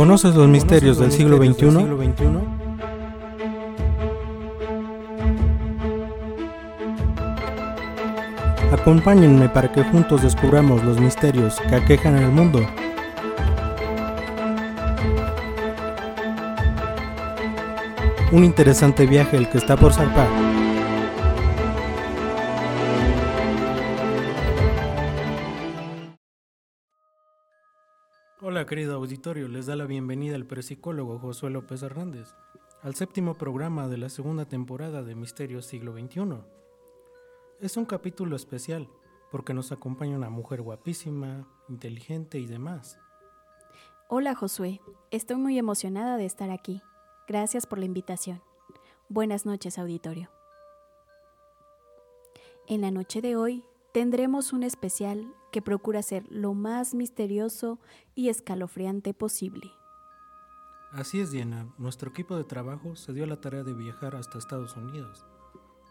¿Conoces los misterios del siglo XXI? Acompáñenme para que juntos descubramos los misterios que aquejan el mundo. Un interesante viaje el que está por zarpar. Auditorio, les da la bienvenida el psicólogo Josué López Hernández al séptimo programa de la segunda temporada de Misterios Siglo XXI. Es un capítulo especial porque nos acompaña una mujer guapísima, inteligente y demás. Hola Josué, estoy muy emocionada de estar aquí. Gracias por la invitación. Buenas noches auditorio. En la noche de hoy tendremos un especial que procura ser lo más misterioso y escalofriante posible. Así es, Diana. Nuestro equipo de trabajo se dio la tarea de viajar hasta Estados Unidos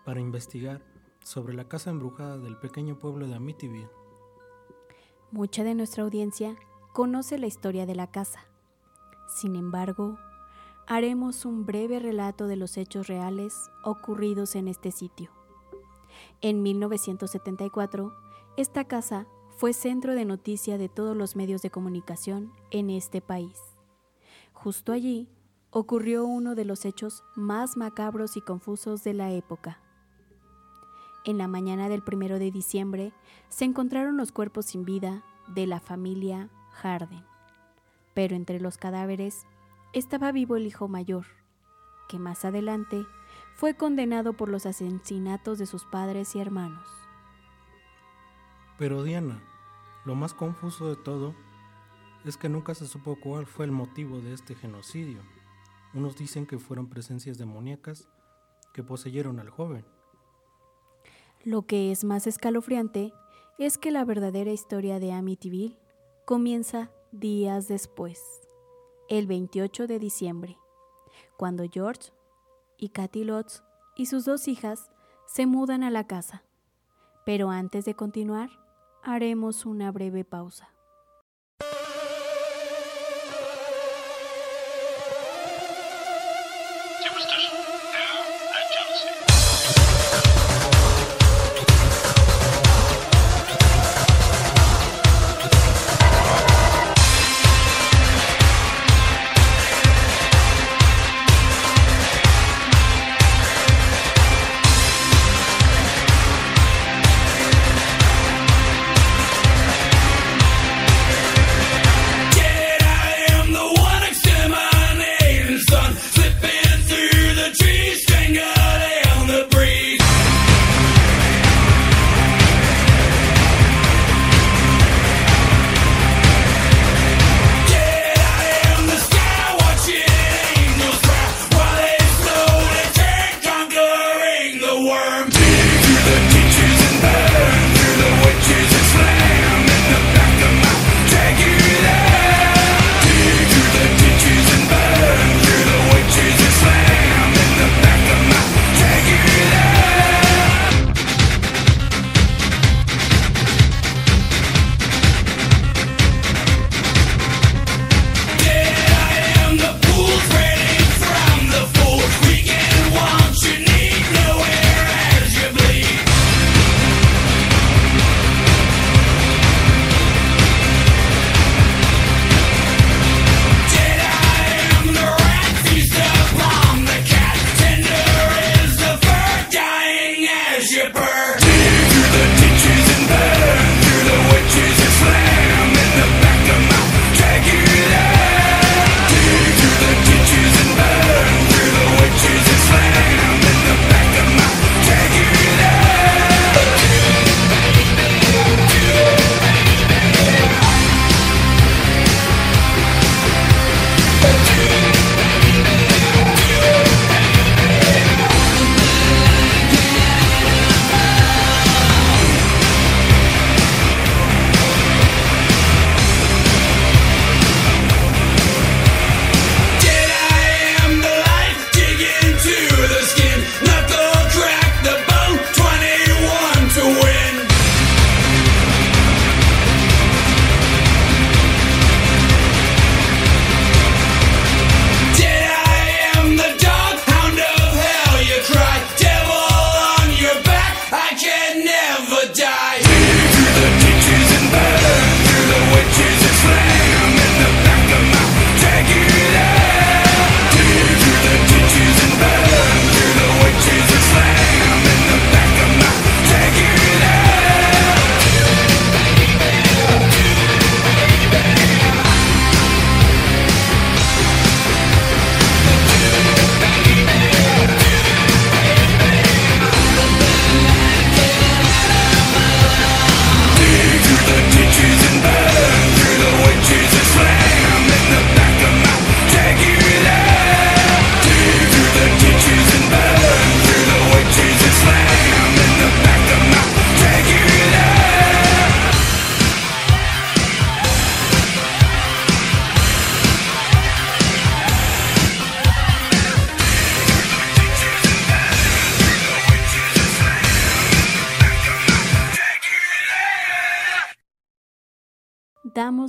para investigar sobre la casa embrujada del pequeño pueblo de Amityville. Mucha de nuestra audiencia conoce la historia de la casa. Sin embargo, haremos un breve relato de los hechos reales ocurridos en este sitio. En 1974, esta casa fue centro de noticia de todos los medios de comunicación en este país. Justo allí ocurrió uno de los hechos más macabros y confusos de la época. En la mañana del primero de diciembre se encontraron los cuerpos sin vida de la familia Harden, pero entre los cadáveres estaba vivo el hijo mayor, que más adelante fue condenado por los asesinatos de sus padres y hermanos. Pero Diana, lo más confuso de todo es que nunca se supo cuál fue el motivo de este genocidio. Unos dicen que fueron presencias demoníacas que poseyeron al joven. Lo que es más escalofriante es que la verdadera historia de Amityville comienza días después, el 28 de diciembre, cuando George y Kathy Lotz y sus dos hijas se mudan a la casa. Pero antes de continuar, haremos una breve pausa.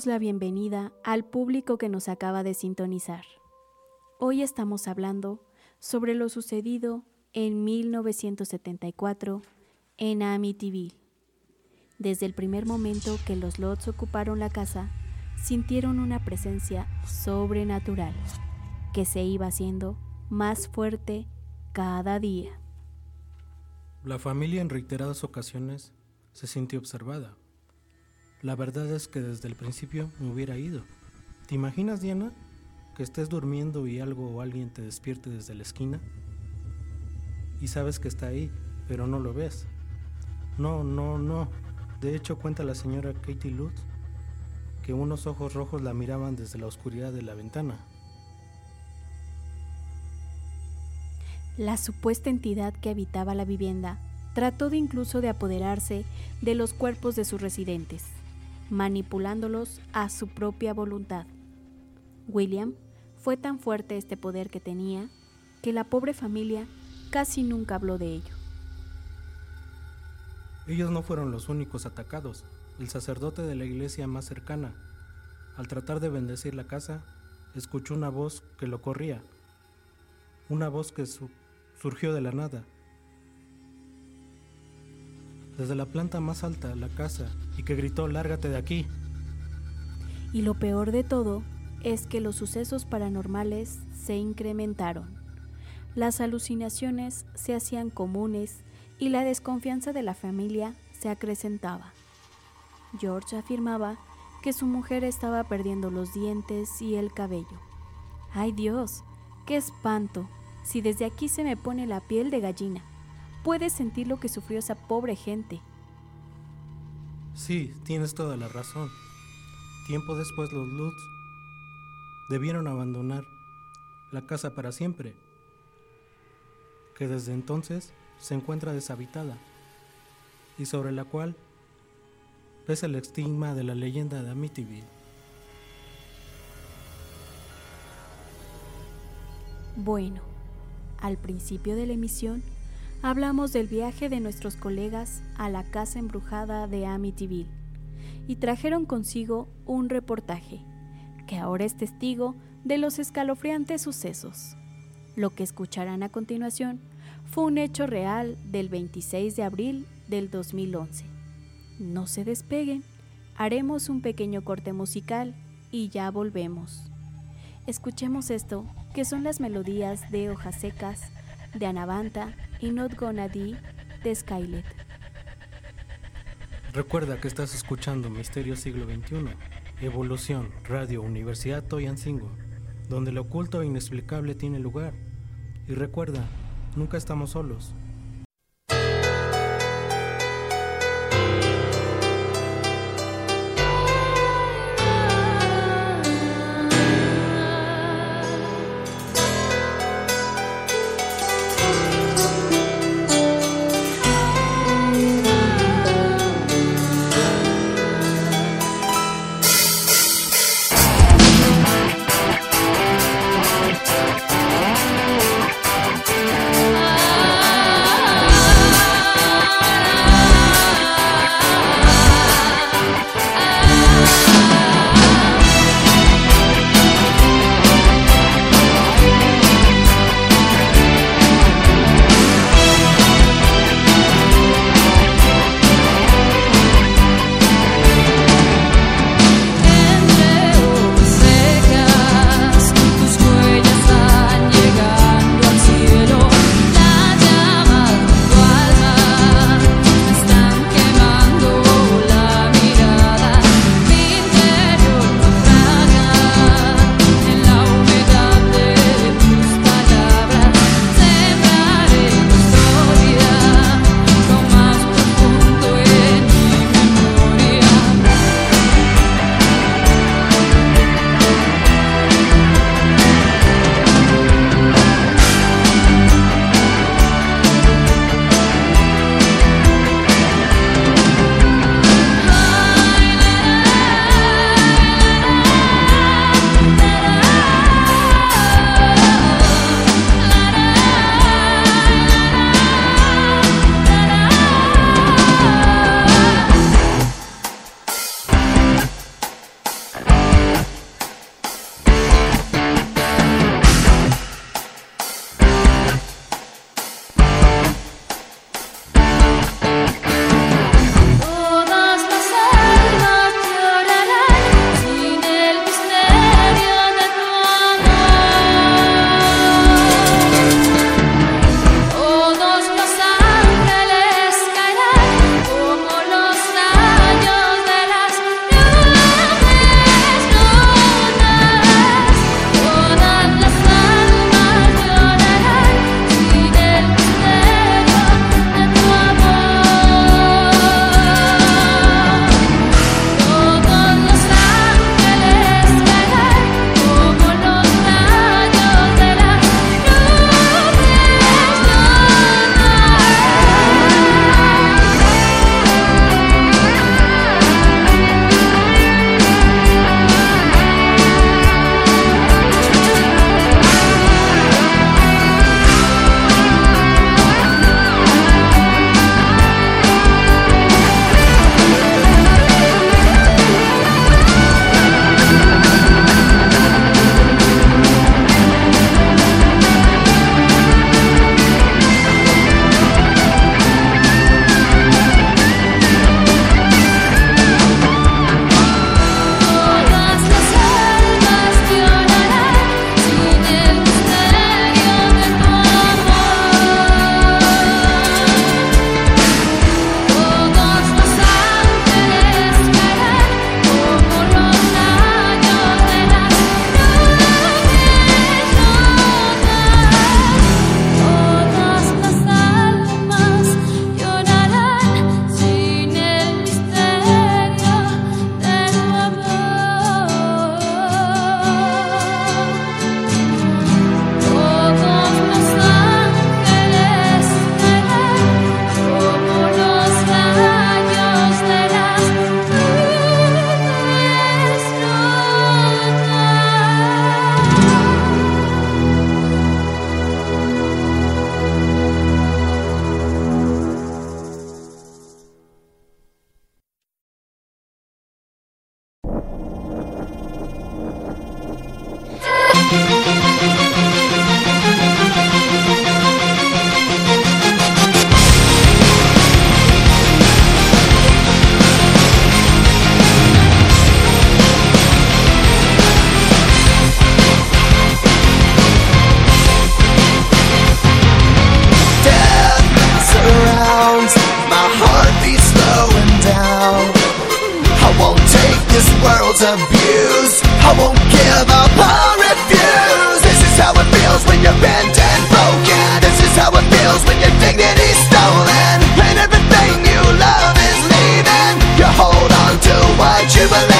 La bienvenida al público que nos acaba de sintonizar. Hoy estamos hablando sobre lo sucedido en 1974 en Amityville. Desde el primer momento que los Lots ocuparon la casa, sintieron una presencia sobrenatural que se iba haciendo más fuerte cada día. La familia en reiteradas ocasiones se sintió observada. La verdad es que desde el principio me hubiera ido. ¿Te imaginas, Diana, que estés durmiendo y algo o alguien te despierte desde la esquina? Y sabes que está ahí, pero no lo ves. No, no, no. De hecho, cuenta la señora Katie Lutz que unos ojos rojos la miraban desde la oscuridad de la ventana. La supuesta entidad que habitaba la vivienda trató de incluso de apoderarse de los cuerpos de sus residentes manipulándolos a su propia voluntad. William fue tan fuerte este poder que tenía que la pobre familia casi nunca habló de ello. Ellos no fueron los únicos atacados. El sacerdote de la iglesia más cercana, al tratar de bendecir la casa, escuchó una voz que lo corría, una voz que surgió de la nada desde la planta más alta la casa y que gritó, lárgate de aquí. Y lo peor de todo es que los sucesos paranormales se incrementaron. Las alucinaciones se hacían comunes y la desconfianza de la familia se acrecentaba. George afirmaba que su mujer estaba perdiendo los dientes y el cabello. ¡Ay Dios! ¡Qué espanto! Si desde aquí se me pone la piel de gallina puedes sentir lo que sufrió esa pobre gente. Sí, tienes toda la razón. Tiempo después los Lutz debieron abandonar la casa para siempre, que desde entonces se encuentra deshabitada y sobre la cual pesa el estigma de la leyenda de Amityville. Bueno, al principio de la emisión hablamos del viaje de nuestros colegas a la casa embrujada de Amityville y trajeron consigo un reportaje que ahora es testigo de los escalofriantes sucesos. Lo que escucharán a continuación fue un hecho real del 26 de abril del 2011. No se despeguen, haremos un pequeño corte musical y ya volvemos. Escuchemos esto, que son las melodías de Hojas Secas, de Anavanta y Not Gonna Be de Skylet. Recuerda que estás escuchando Misterio Siglo XXI, Evolución, Radio Universidad Toyancingo, donde lo oculto e inexplicable tiene lugar. Y recuerda, nunca estamos solos. Jubilee.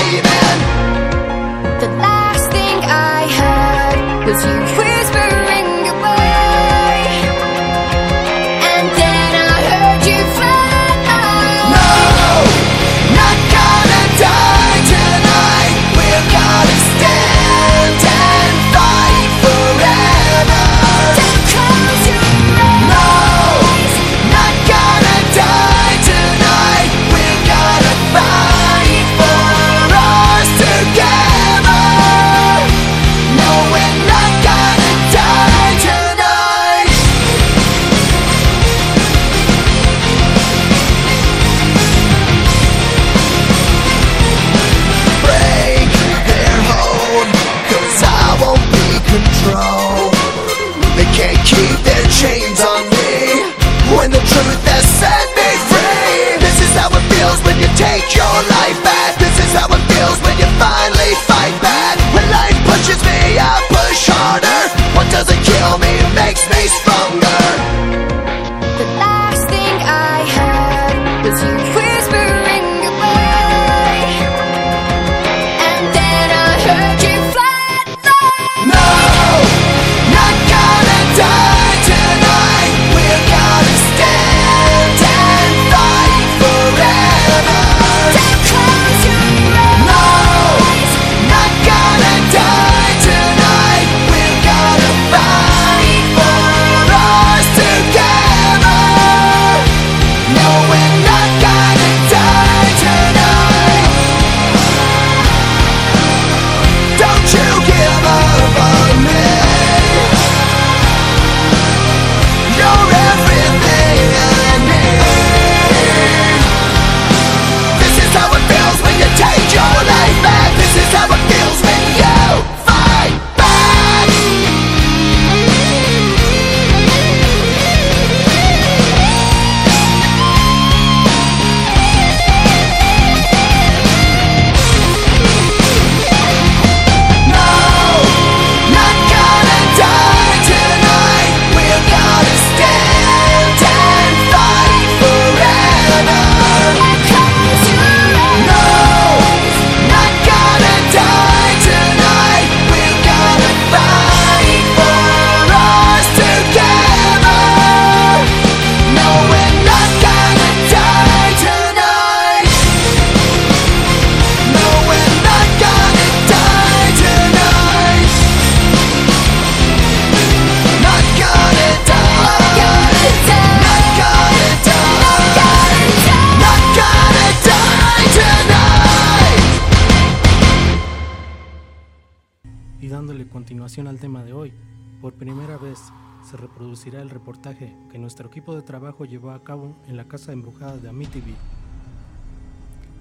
Se reproducirá el reportaje que nuestro equipo de trabajo llevó a cabo en la casa embrujada de Amityville.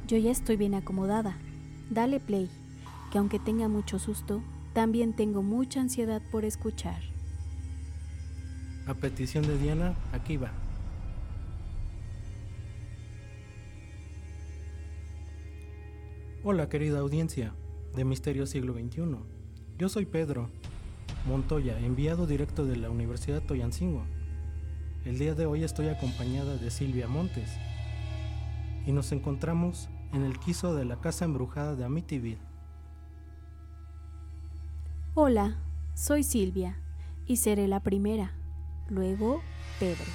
Yo ya estoy bien acomodada. Dale play, que aunque tenga mucho susto, también tengo mucha ansiedad por escuchar. A petición de Diana, aquí va. Hola querida audiencia de Misterio Siglo XXI. Yo soy Pedro Montoya, enviado directo de la Universidad Toyancingo. El día de hoy estoy acompañada de Silvia Montes y nos encontramos en el quiso de la casa embrujada de Amityville. Hola, soy Silvia y seré la primera. Luego, Pedro.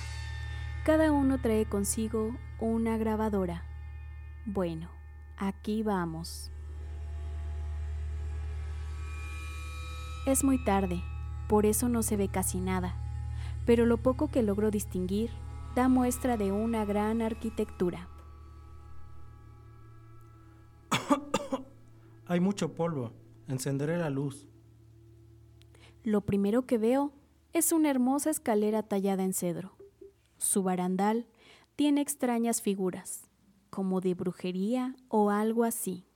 Cada uno trae consigo una grabadora. Bueno, aquí vamos. Es muy tarde, por eso no se ve casi nada, pero lo poco que logro distinguir da muestra de una gran arquitectura. Hay mucho polvo. Encenderé la luz. Lo primero que veo es una hermosa escalera tallada en cedro. Su barandal tiene extrañas figuras, como de brujería o algo así.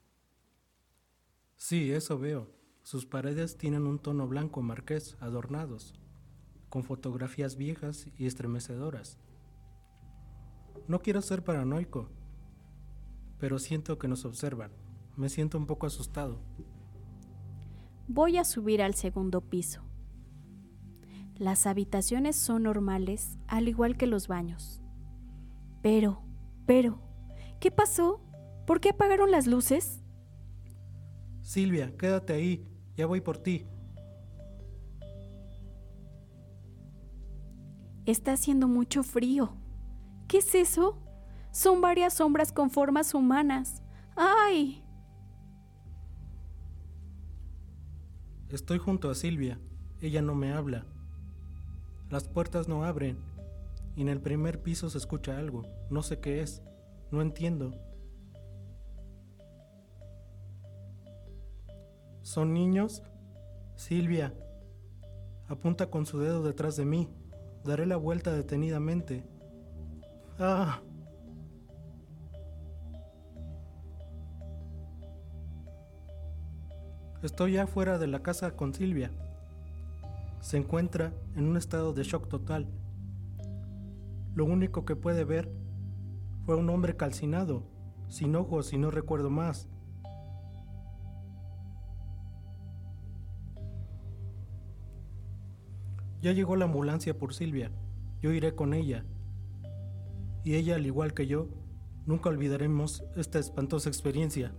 Sí, eso veo. Sus paredes tienen un tono blanco marqués adornados, con fotografías viejas y estremecedoras. No quiero ser paranoico, pero siento que nos observan, Me siento un poco asustado. Voy a subir al segundo piso. Las habitaciones son normales, al igual que los baños. Pero, pero, ¿qué pasó? ¿Por qué apagaron las luces? Silvia, quédate ahí. Ya voy por ti. Está haciendo mucho frío. ¿Qué es eso? Son varias sombras con formas humanas. ¡Ay! Estoy junto a Silvia. Ella no me habla. Las puertas no abren. Y en el primer piso se escucha algo. No sé qué es. No entiendo. ¿Son niños? Silvia. Apunta con su dedo detrás de mí. Daré la vuelta detenidamente. ¡Ah! Estoy ya fuera de la casa con Silvia. Se encuentra en un estado de shock total. Lo único que puede ver fue un hombre calcinado, sin ojos y no recuerdo más. Ya llegó la ambulancia por Silvia. Yo iré con ella. Y ella, al igual que yo, nunca olvidaremos esta espantosa experiencia.